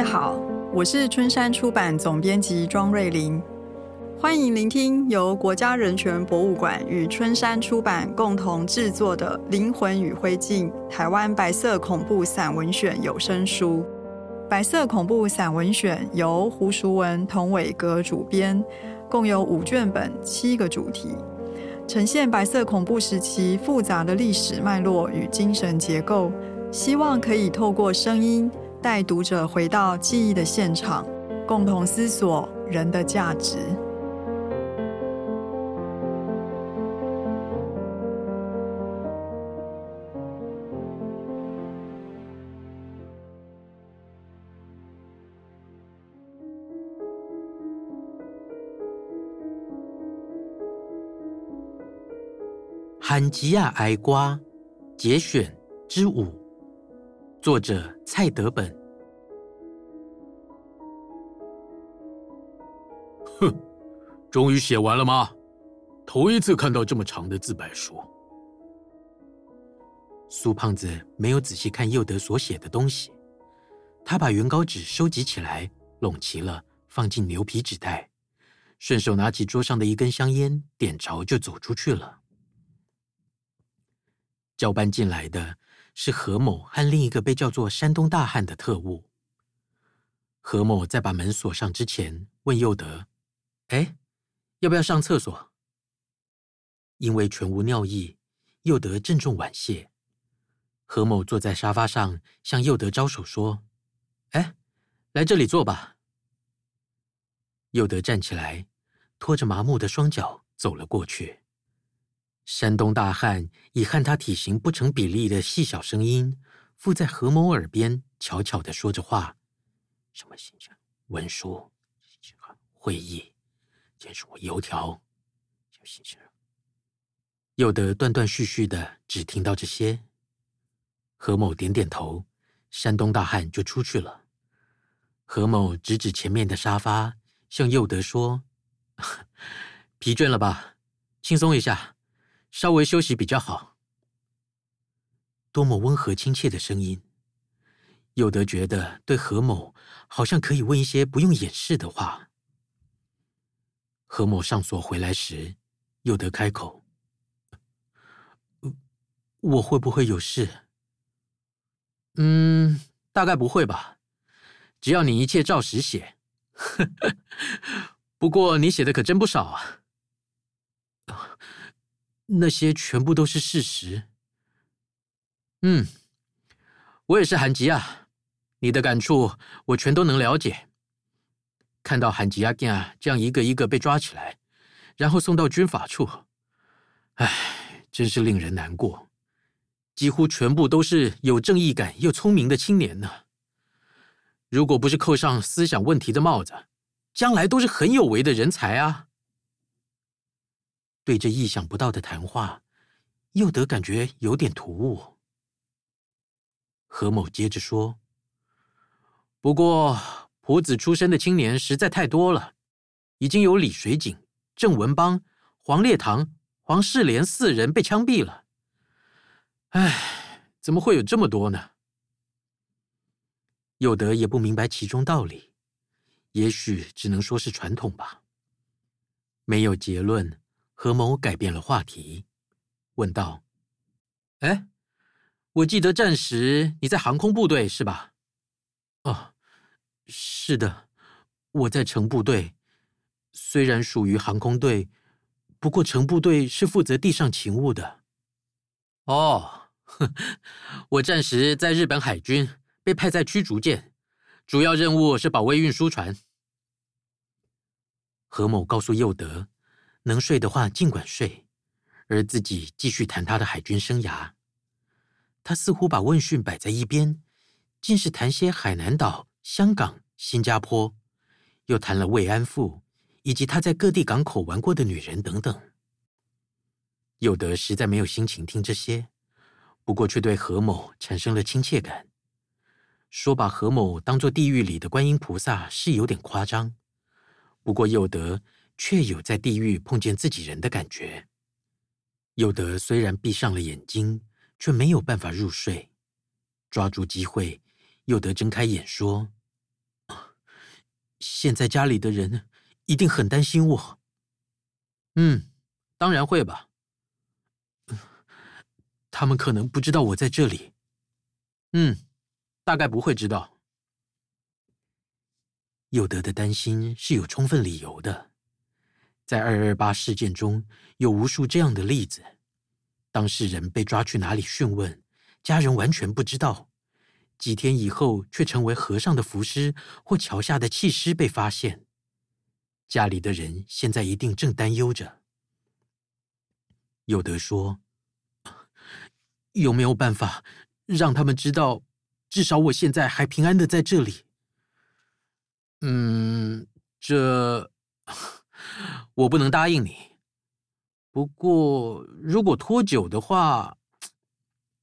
位好，我是春山出版总编辑庄瑞玲，欢迎聆听由国家人权博物馆与春山出版共同制作的《灵魂与灰烬：台湾白色恐怖散文选》有声书。白色恐怖散文选由胡淑文、童伟格主编，共有五卷本，七个主题，呈现白色恐怖时期复杂的历史脉络与精神结构，希望可以透过声音。带读者回到记忆的现场，共同思索人的价值。罕吉亚哀瓜节选之五。作者蔡德本。哼，终于写完了吗？头一次看到这么长的自白书。苏胖子没有仔细看佑德所写的东西，他把原稿纸收集起来，拢齐了，放进牛皮纸袋，顺手拿起桌上的一根香烟，点着就走出去了。交班进来的。是何某和另一个被叫做山东大汉的特务。何某在把门锁上之前，问佑德：“哎，要不要上厕所？”因为全无尿意，佑德郑重婉谢。何某坐在沙发上，向佑德招手说：“哎，来这里坐吧。”佑德站起来，拖着麻木的双脚走了过去。山东大汉以和他体型不成比例的细小声音，附在何某耳边悄悄的说着话：“什么行程？文书？会议？见什么油条？什么行程？”佑德断断续续的只听到这些。何某点点头，山东大汉就出去了。何某指指前面的沙发，向佑德说：“ 疲倦了吧？轻松一下。”稍微休息比较好。多么温和亲切的声音！有德觉得对何某好像可以问一些不用掩饰的话。何某上锁回来时，有德开口：“我会不会有事？”“嗯，大概不会吧，只要你一切照实写。不过你写的可真不少啊。”那些全部都是事实。嗯，我也是罕吉亚，你的感触我全都能了解。看到罕吉亚干这样一个一个被抓起来，然后送到军法处，唉，真是令人难过。几乎全部都是有正义感又聪明的青年呢。如果不是扣上思想问题的帽子，将来都是很有为的人才啊。对这意想不到的谈话，佑德感觉有点突兀。何某接着说：“不过，朴子出身的青年实在太多了，已经有李水井、郑文邦、黄烈堂、黄世莲四人被枪毙了。唉，怎么会有这么多呢？”佑德也不明白其中道理，也许只能说是传统吧。没有结论。何某改变了话题，问道：“哎，我记得战时你在航空部队是吧？”“哦，是的，我在城部队，虽然属于航空队，不过城部队是负责地上勤务的。”“哦，我战时在日本海军，被派在驱逐舰，主要任务是保卫运输船。”何某告诉佑德。能睡的话尽管睡，而自己继续谈他的海军生涯。他似乎把问讯摆在一边，竟是谈些海南岛、香港、新加坡，又谈了慰安妇以及他在各地港口玩过的女人等等。佑德实在没有心情听这些，不过却对何某产生了亲切感。说把何某当作地狱里的观音菩萨是有点夸张，不过佑德。却有在地狱碰见自己人的感觉。佑德虽然闭上了眼睛，却没有办法入睡。抓住机会，佑德睁开眼说：“现在家里的人一定很担心我。嗯，当然会吧。他们可能不知道我在这里。嗯，大概不会知道。佑德的担心是有充分理由的。在二二八事件中，有无数这样的例子：当事人被抓去哪里讯问，家人完全不知道；几天以后，却成为河上的浮尸或桥下的弃尸被发现。家里的人现在一定正担忧着。有德说。有没有办法让他们知道，至少我现在还平安的在这里？嗯，这我不能答应你。不过，如果拖久的话，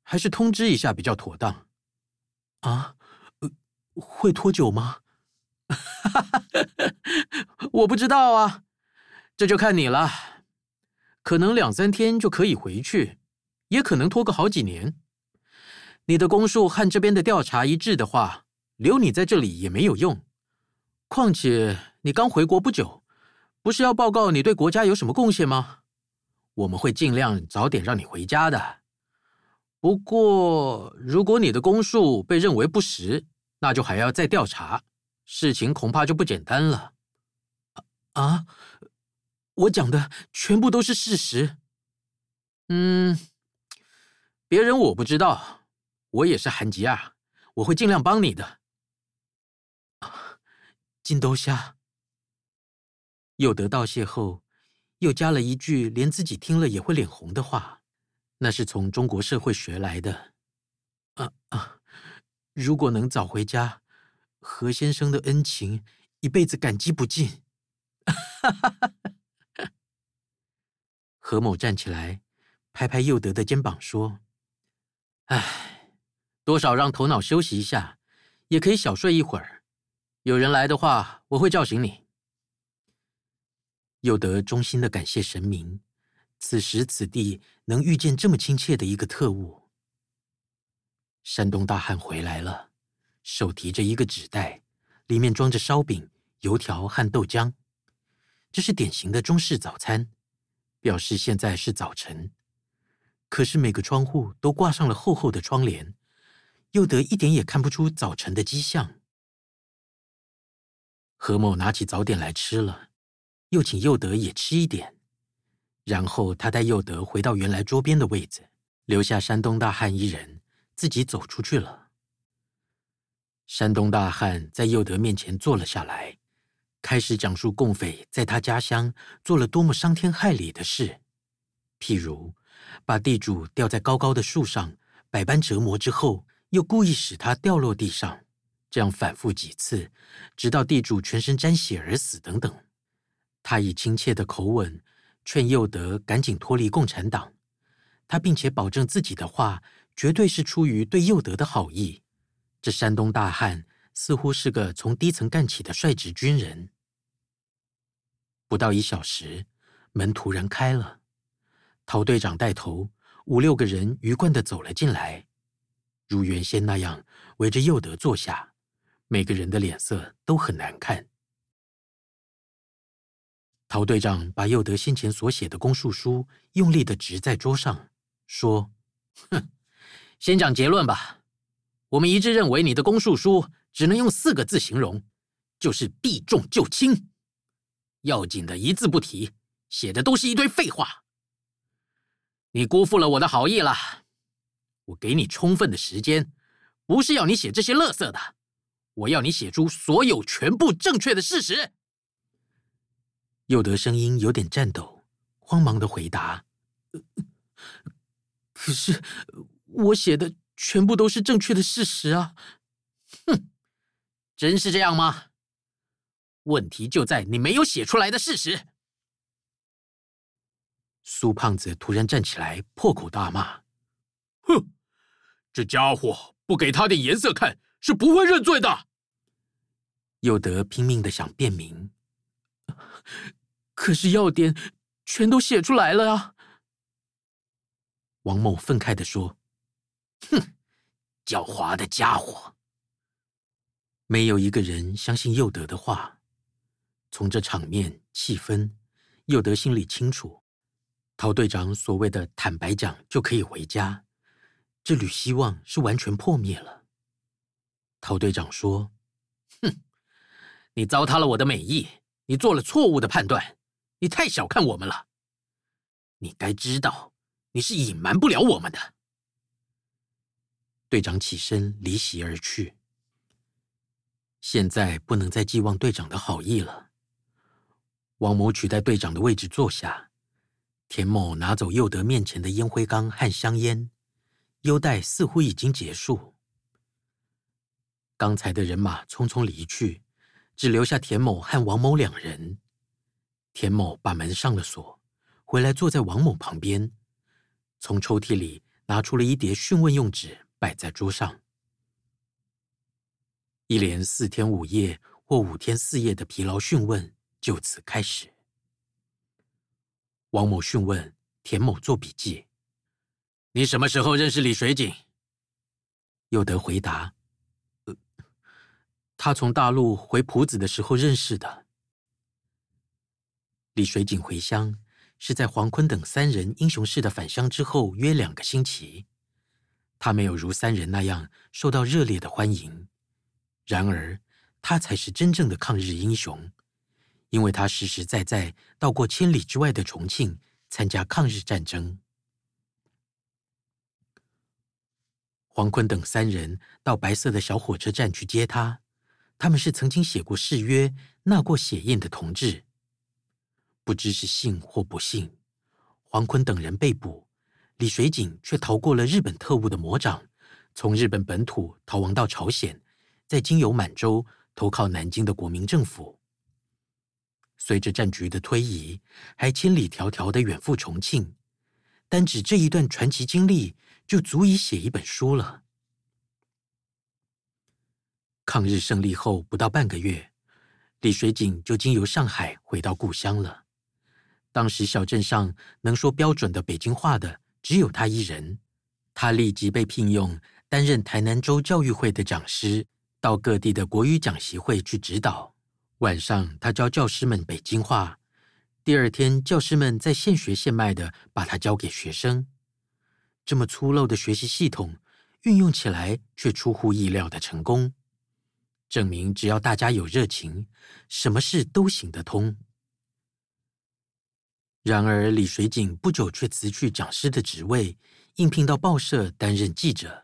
还是通知一下比较妥当。啊？会拖久吗？我不知道啊，这就看你了。可能两三天就可以回去。也可能拖个好几年。你的供述和这边的调查一致的话，留你在这里也没有用。况且你刚回国不久，不是要报告你对国家有什么贡献吗？我们会尽量早点让你回家的。不过，如果你的供述被认为不实，那就还要再调查，事情恐怕就不简单了。啊？我讲的全部都是事实。嗯。别人我不知道，我也是韩吉啊，我会尽量帮你的。金兜虾。佑德道谢后，又加了一句连自己听了也会脸红的话，那是从中国社会学来的。啊啊！如果能早回家，何先生的恩情一辈子感激不尽。何某站起来，拍拍佑德的肩膀说。唉，多少让头脑休息一下，也可以小睡一会儿。有人来的话，我会叫醒你。佑德衷心的感谢神明，此时此地能遇见这么亲切的一个特务。山东大汉回来了，手提着一个纸袋，里面装着烧饼、油条和豆浆。这是典型的中式早餐，表示现在是早晨。可是每个窗户都挂上了厚厚的窗帘，佑德一点也看不出早晨的迹象。何某拿起早点来吃了，又请佑德也吃一点，然后他带佑德回到原来桌边的位子，留下山东大汉一人，自己走出去了。山东大汉在佑德面前坐了下来，开始讲述共匪在他家乡做了多么伤天害理的事，譬如。把地主吊在高高的树上，百般折磨之后，又故意使他掉落地上，这样反复几次，直到地主全身沾血而死等等。他以亲切的口吻劝佑德赶紧脱离共产党，他并且保证自己的话绝对是出于对佑德的好意。这山东大汉似乎是个从低层干起的率直军人。不到一小时，门突然开了。陶队长带头，五六个人鱼贯的走了进来，如原先那样围着佑德坐下，每个人的脸色都很难看。陶队长把佑德先前所写的供述书用力的掷在桌上，说：“哼，先讲结论吧。我们一致认为你的供述书只能用四个字形容，就是避重就轻，要紧的一字不提，写的都是一堆废话。”你辜负了我的好意了，我给你充分的时间，不是要你写这些垃圾的，我要你写出所有全部正确的事实。佑德声音有点颤抖，慌忙的回答：“可是我写的全部都是正确的事实啊！”哼，真是这样吗？问题就在你没有写出来的事实。苏胖子突然站起来，破口大骂：“哼，这家伙不给他点颜色看，是不会认罪的。”佑德拼命的想辩明，可是要点全都写出来了啊！王某愤慨的说：“哼，狡猾的家伙！”没有一个人相信佑德的话，从这场面气氛，佑德心里清楚，陶队长所谓的坦白讲就可以回家，这缕希望是完全破灭了。陶队长说：“哼，你糟蹋了我的美意，你做了错误的判断，你太小看我们了。你该知道，你是隐瞒不了我们的。”队长起身离席而去。现在不能再寄望队长的好意了。王某取代队长的位置坐下，田某拿走佑德面前的烟灰缸和香烟，优待似乎已经结束。刚才的人马匆匆离去，只留下田某和王某两人。田某把门上了锁，回来坐在王某旁边，从抽屉里拿出了一叠讯问用纸，摆在桌上。一连四天五夜或五天四夜的疲劳讯问就此开始。王某讯问田某做笔记：“你什么时候认识李水井？”佑德回答：“呃，他从大陆回浦子的时候认识的。李水井回乡是在黄坤等三人英雄式的返乡之后约两个星期，他没有如三人那样受到热烈的欢迎。”然而，他才是真正的抗日英雄，因为他实实在在到过千里之外的重庆参加抗日战争。黄坤等三人到白色的小火车站去接他，他们是曾经写过誓约、纳过血印的同志。不知是幸或不幸，黄坤等人被捕，李水井却逃过了日本特务的魔掌，从日本本土逃亡到朝鲜。再经由满洲投靠南京的国民政府，随着战局的推移，还千里迢迢的远赴重庆。单指这一段传奇经历，就足以写一本书了。抗日胜利后不到半个月，李水井就经由上海回到故乡了。当时小镇上能说标准的北京话的只有他一人，他立即被聘用担任台南州教育会的讲师。到各地的国语讲习会去指导。晚上，他教教师们北京话。第二天，教师们再现学现卖的把他教给学生。这么粗陋的学习系统，运用起来却出乎意料的成功，证明只要大家有热情，什么事都行得通。然而，李水井不久却辞去讲师的职位，应聘到报社担任记者。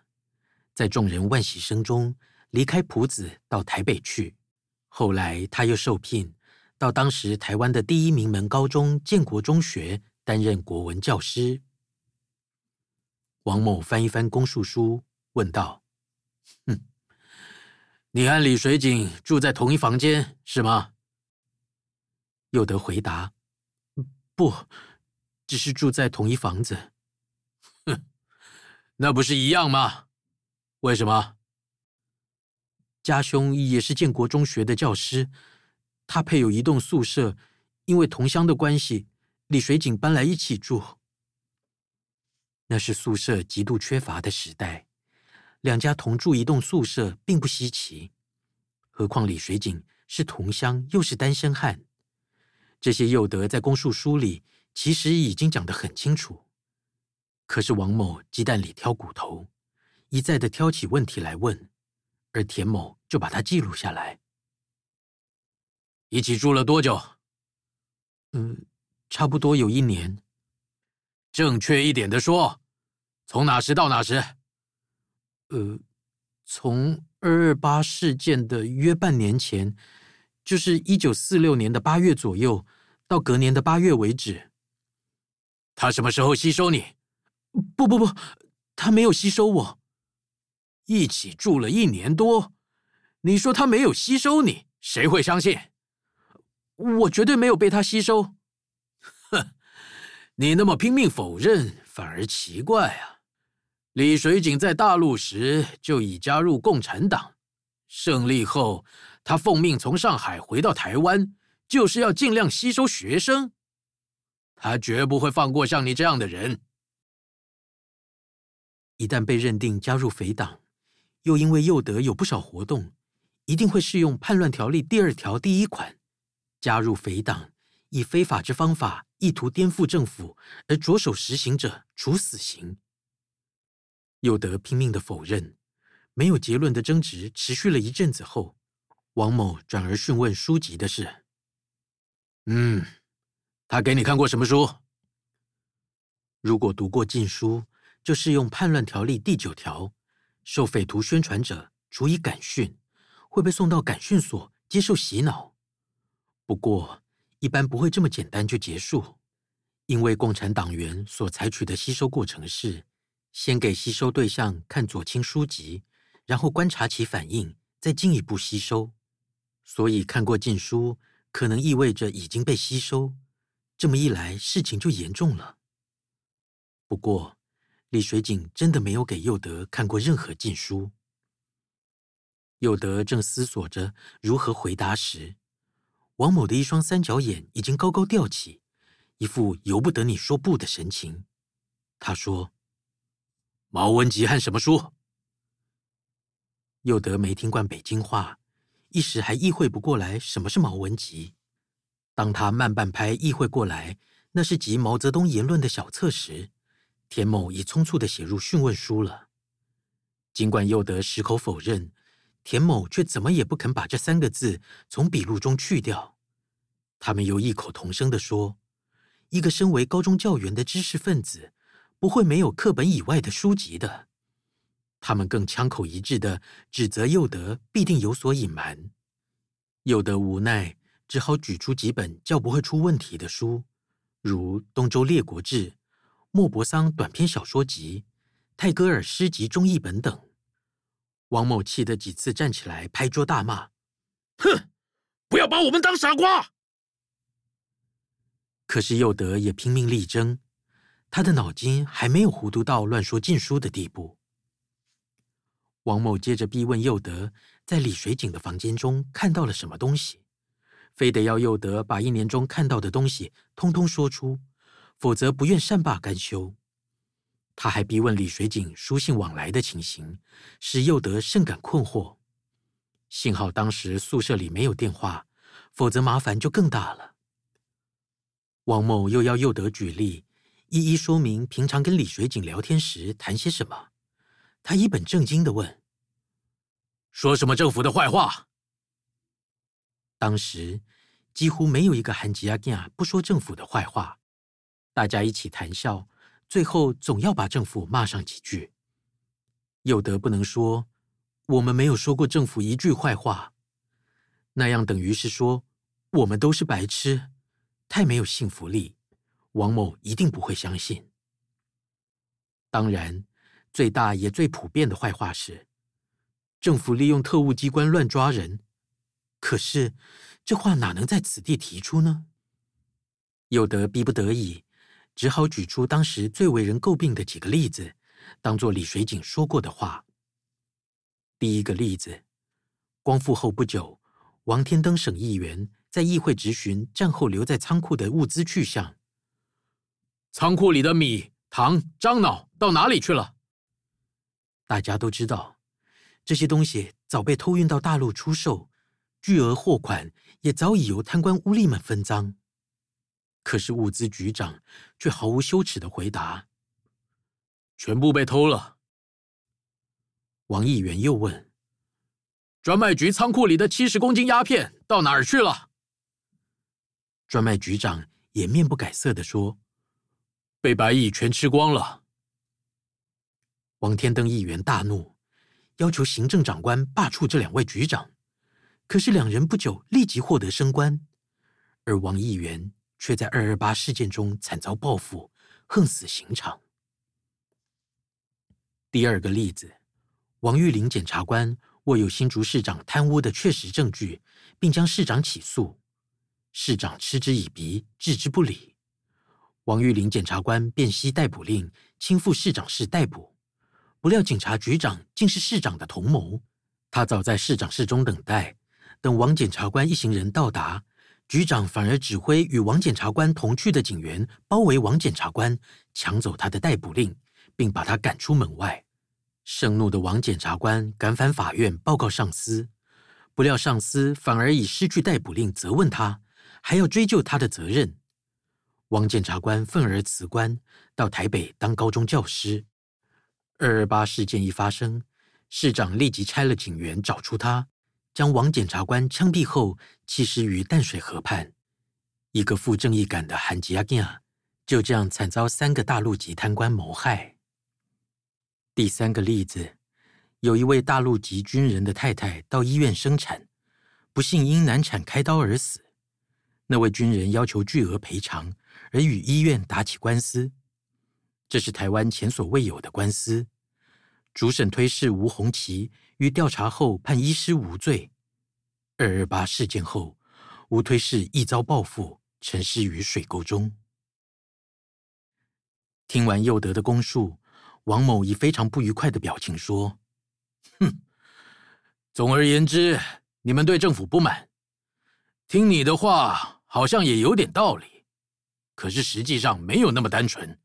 在众人万喜声中，离开朴子到台北去，后来他又受聘到当时台湾的第一名门高中建国中学担任国文教师。王某翻一翻公述书，问道：“哼，你和李水井住在同一房间是吗？”佑德回答：“不，只是住在同一房子。”“哼，那不是一样吗？为什么？”家兄也是建国中学的教师，他配有一栋宿舍，因为同乡的关系，李水井搬来一起住。那是宿舍极度缺乏的时代，两家同住一栋宿舍并不稀奇，何况李水井是同乡又是单身汉，这些诱德在公述书里其实已经讲得很清楚。可是王某鸡蛋里挑骨头，一再的挑起问题来问。而田某就把它记录下来。一起住了多久？嗯，差不多有一年。正确一点的说，从哪时到哪时？呃，从二二八事件的约半年前，就是一九四六年的八月左右，到隔年的八月为止。他什么时候吸收你？不不不，他没有吸收我。一起住了一年多，你说他没有吸收你，谁会相信？我绝对没有被他吸收。哼，你那么拼命否认，反而奇怪啊。李水井在大陆时就已加入共产党，胜利后他奉命从上海回到台湾，就是要尽量吸收学生。他绝不会放过像你这样的人。一旦被认定加入匪党。又因为佑德有不少活动，一定会适用叛乱条例第二条第一款，加入匪党，以非法之方法意图颠覆政府而着手实行者，处死刑。右德拼命的否认，没有结论的争执持续了一阵子后，王某转而讯问书籍的事。嗯，他给你看过什么书？如果读过禁书，就适用叛乱条例第九条，受匪徒宣传者处以感训，会被送到感训所接受洗脑。不过，一般不会这么简单就结束，因为共产党员所采取的吸收过程是，先给吸收对象看左倾书籍，然后观察其反应，再进一步吸收。所以看过禁书，可能意味着已经被吸收。这么一来，事情就严重了。不过，李水井真的没有给佑德看过任何禁书。佑德正思索着如何回答时，王某的一双三角眼已经高高吊起，一副由不得你说不的神情。他说：“毛文吉和什么书？”佑德没听惯北京话，一时还意会不过来什么是毛文集。当他慢半拍意会过来，那是集毛泽东言论的小册时，田某已匆促地写入讯问书了。尽管右德矢口否认，田某却怎么也不肯把这三个字从笔录中去掉。他们又异口同声地说：“一个身为高中教员的知识分子，不会没有课本以外的书籍的。”他们更枪口一致的指责右德必定有所隐瞒。右德无奈，只好举出几本较不会出问题的书，如《东周列国志》。莫泊桑短篇小说集、泰戈尔诗集中译本等，王某气得几次站起来拍桌大骂：“哼，不要把我们当傻瓜！”可是右德也拼命力争，他的脑筋还没有糊涂到乱说禁书的地步。王某接着逼问佑德，在李水井的房间中看到了什么东西，非得要佑德把一年中看到的东西通通说出。否则不愿善罢甘休。他还逼问李水井书信往来的情形，使佑德甚感困惑。幸好当时宿舍里没有电话，否则麻烦就更大了。王某又要右德举例，一一说明平常跟李水井聊天时谈些什么。他一本正经地问：“说什么政府的坏话？”当时几乎没有一个韩吉阿囝不说政府的坏话。大家一起谈笑，最后总要把政府骂上几句。有德不能说我们没有说过政府一句坏话，那样等于是说我们都是白痴，太没有信服力。王某一定不会相信。当然，最大也最普遍的坏话是政府利用特务机关乱抓人。可是这话哪能在此地提出呢？有德逼不得已。只好举出当时最为人诟病的几个例子，当做李水井说过的话。第一个例子，光复后不久，王天登省议员在议会质询战后留在仓库的物资去向。仓库里的米、糖、樟脑到哪里去了？大家都知道，这些东西早被偷运到大陆出售，巨额货款也早已由贪官污吏们分赃。可是物资局长却毫无羞耻的回答：“全部被偷了。”王议员又问：“专卖局仓库里的七十公斤鸦片到哪儿去了？”专卖局长也面不改色的说：“被白蚁全吃光了。”王天登议员大怒，要求行政长官罢黜这两位局长。可是两人不久立即获得升官，而王议员。却在二二八事件中惨遭报复，横死刑场。第二个例子，王玉林检察官握有新竹市长贪污的确实证据，并将市长起诉，市长嗤之以鼻，置之不理。王玉林检察官便携逮捕令，亲赴市长室逮捕。不料警察局长竟是市长的同谋，他早在市长室中等待，等王检察官一行人到达。局长反而指挥与王检察官同去的警员包围王检察官，抢走他的逮捕令，并把他赶出门外。盛怒的王检察官赶返法院报告上司，不料上司反而以失去逮捕令责问他，还要追究他的责任。王检察官愤而辞官，到台北当高中教师。二二八事件一发生，市长立即拆了警员找出他，将王检察官枪毙后弃尸于淡水河畔。一个负正义感的韩吉阿健就这样惨遭三个大陆籍贪官谋害。第三个例子，有一位大陆籍军人的太太到医院生产，不幸因难产开刀而死。那位军人要求巨额赔偿，而与医院打起官司。这是台湾前所未有的官司。主审推事吴鸿麒于调查后判医师无罪。二二八事件后，吴推事一遭报复，沉尸于水沟中。听完佑德的供述，王某以非常不愉快的表情说：“哼，总而言之，你们对政府不满。听你的话，好像也有点道理。可是实际上没有那么单纯。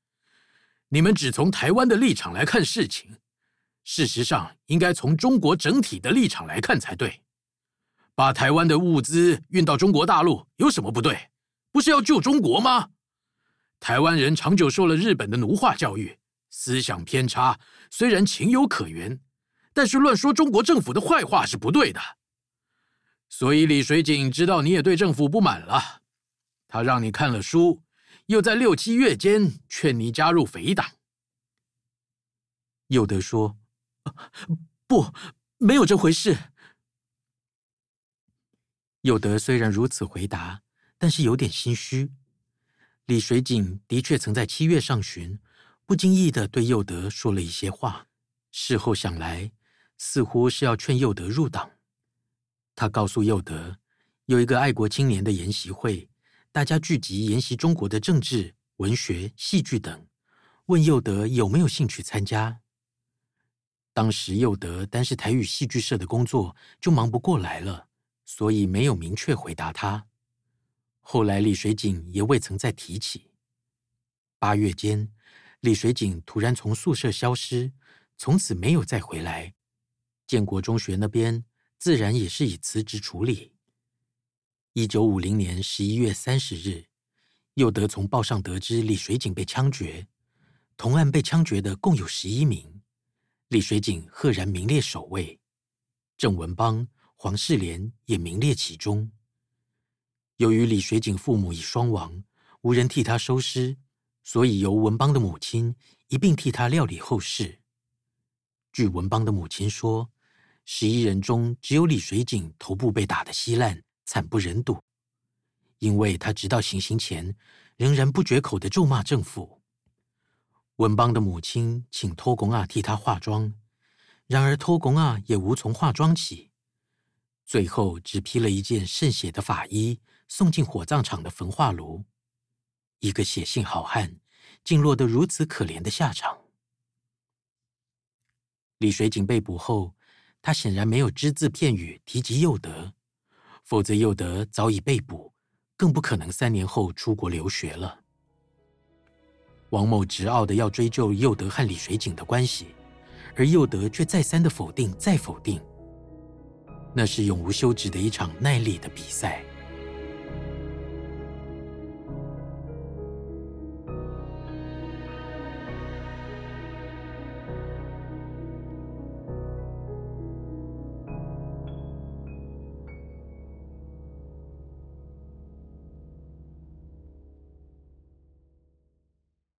你们只从台湾的立场来看事情，事实上应该从中国整体的立场来看才对。把台湾的物资运到中国大陆有什么不对？不是要救中国吗？”台湾人长久受了日本的奴化教育，思想偏差，虽然情有可原，但是乱说中国政府的坏话是不对的。所以李水井知道你也对政府不满了，他让你看了书，又在六七月间劝你加入匪党。佑德说：“不，没有这回事。”佑德虽然如此回答，但是有点心虚。李水井的确曾在七月上旬不经意的对佑德说了一些话，事后想来，似乎是要劝佑德入党。他告诉佑德，有一个爱国青年的研习会，大家聚集研习中国的政治、文学、戏剧等，问佑德有没有兴趣参加。当时佑德单是台语戏剧社的工作就忙不过来了，所以没有明确回答他。后来李水井也未曾再提起。八月间，李水井突然从宿舍消失，从此没有再回来。建国中学那边自然也是以辞职处理。一九五零年十一月三十日，又得从报上得知李水井被枪决，同案被枪决的共有十一名，李水井赫然名列首位，郑文邦、黄世莲也名列其中。由于李水井父母已双亡，无人替他收尸，所以由文邦的母亲一并替他料理后事。据文邦的母亲说，十一人中只有李水井头部被打得稀烂，惨不忍睹，因为他直到行刑前仍然不绝口地咒骂政府。文邦的母亲请托公阿替他化妆，然而托公阿也无从化妆起，最后只披了一件渗血的法衣。送进火葬场的焚化炉，一个血性好汉，竟落得如此可怜的下场。李水井被捕后，他显然没有只字片语提及佑德，否则佑德早已被捕，更不可能三年后出国留学了。王某执拗的要追究佑德和李水井的关系，而佑德却再三的否定，再否定。那是永无休止的一场耐力的比赛。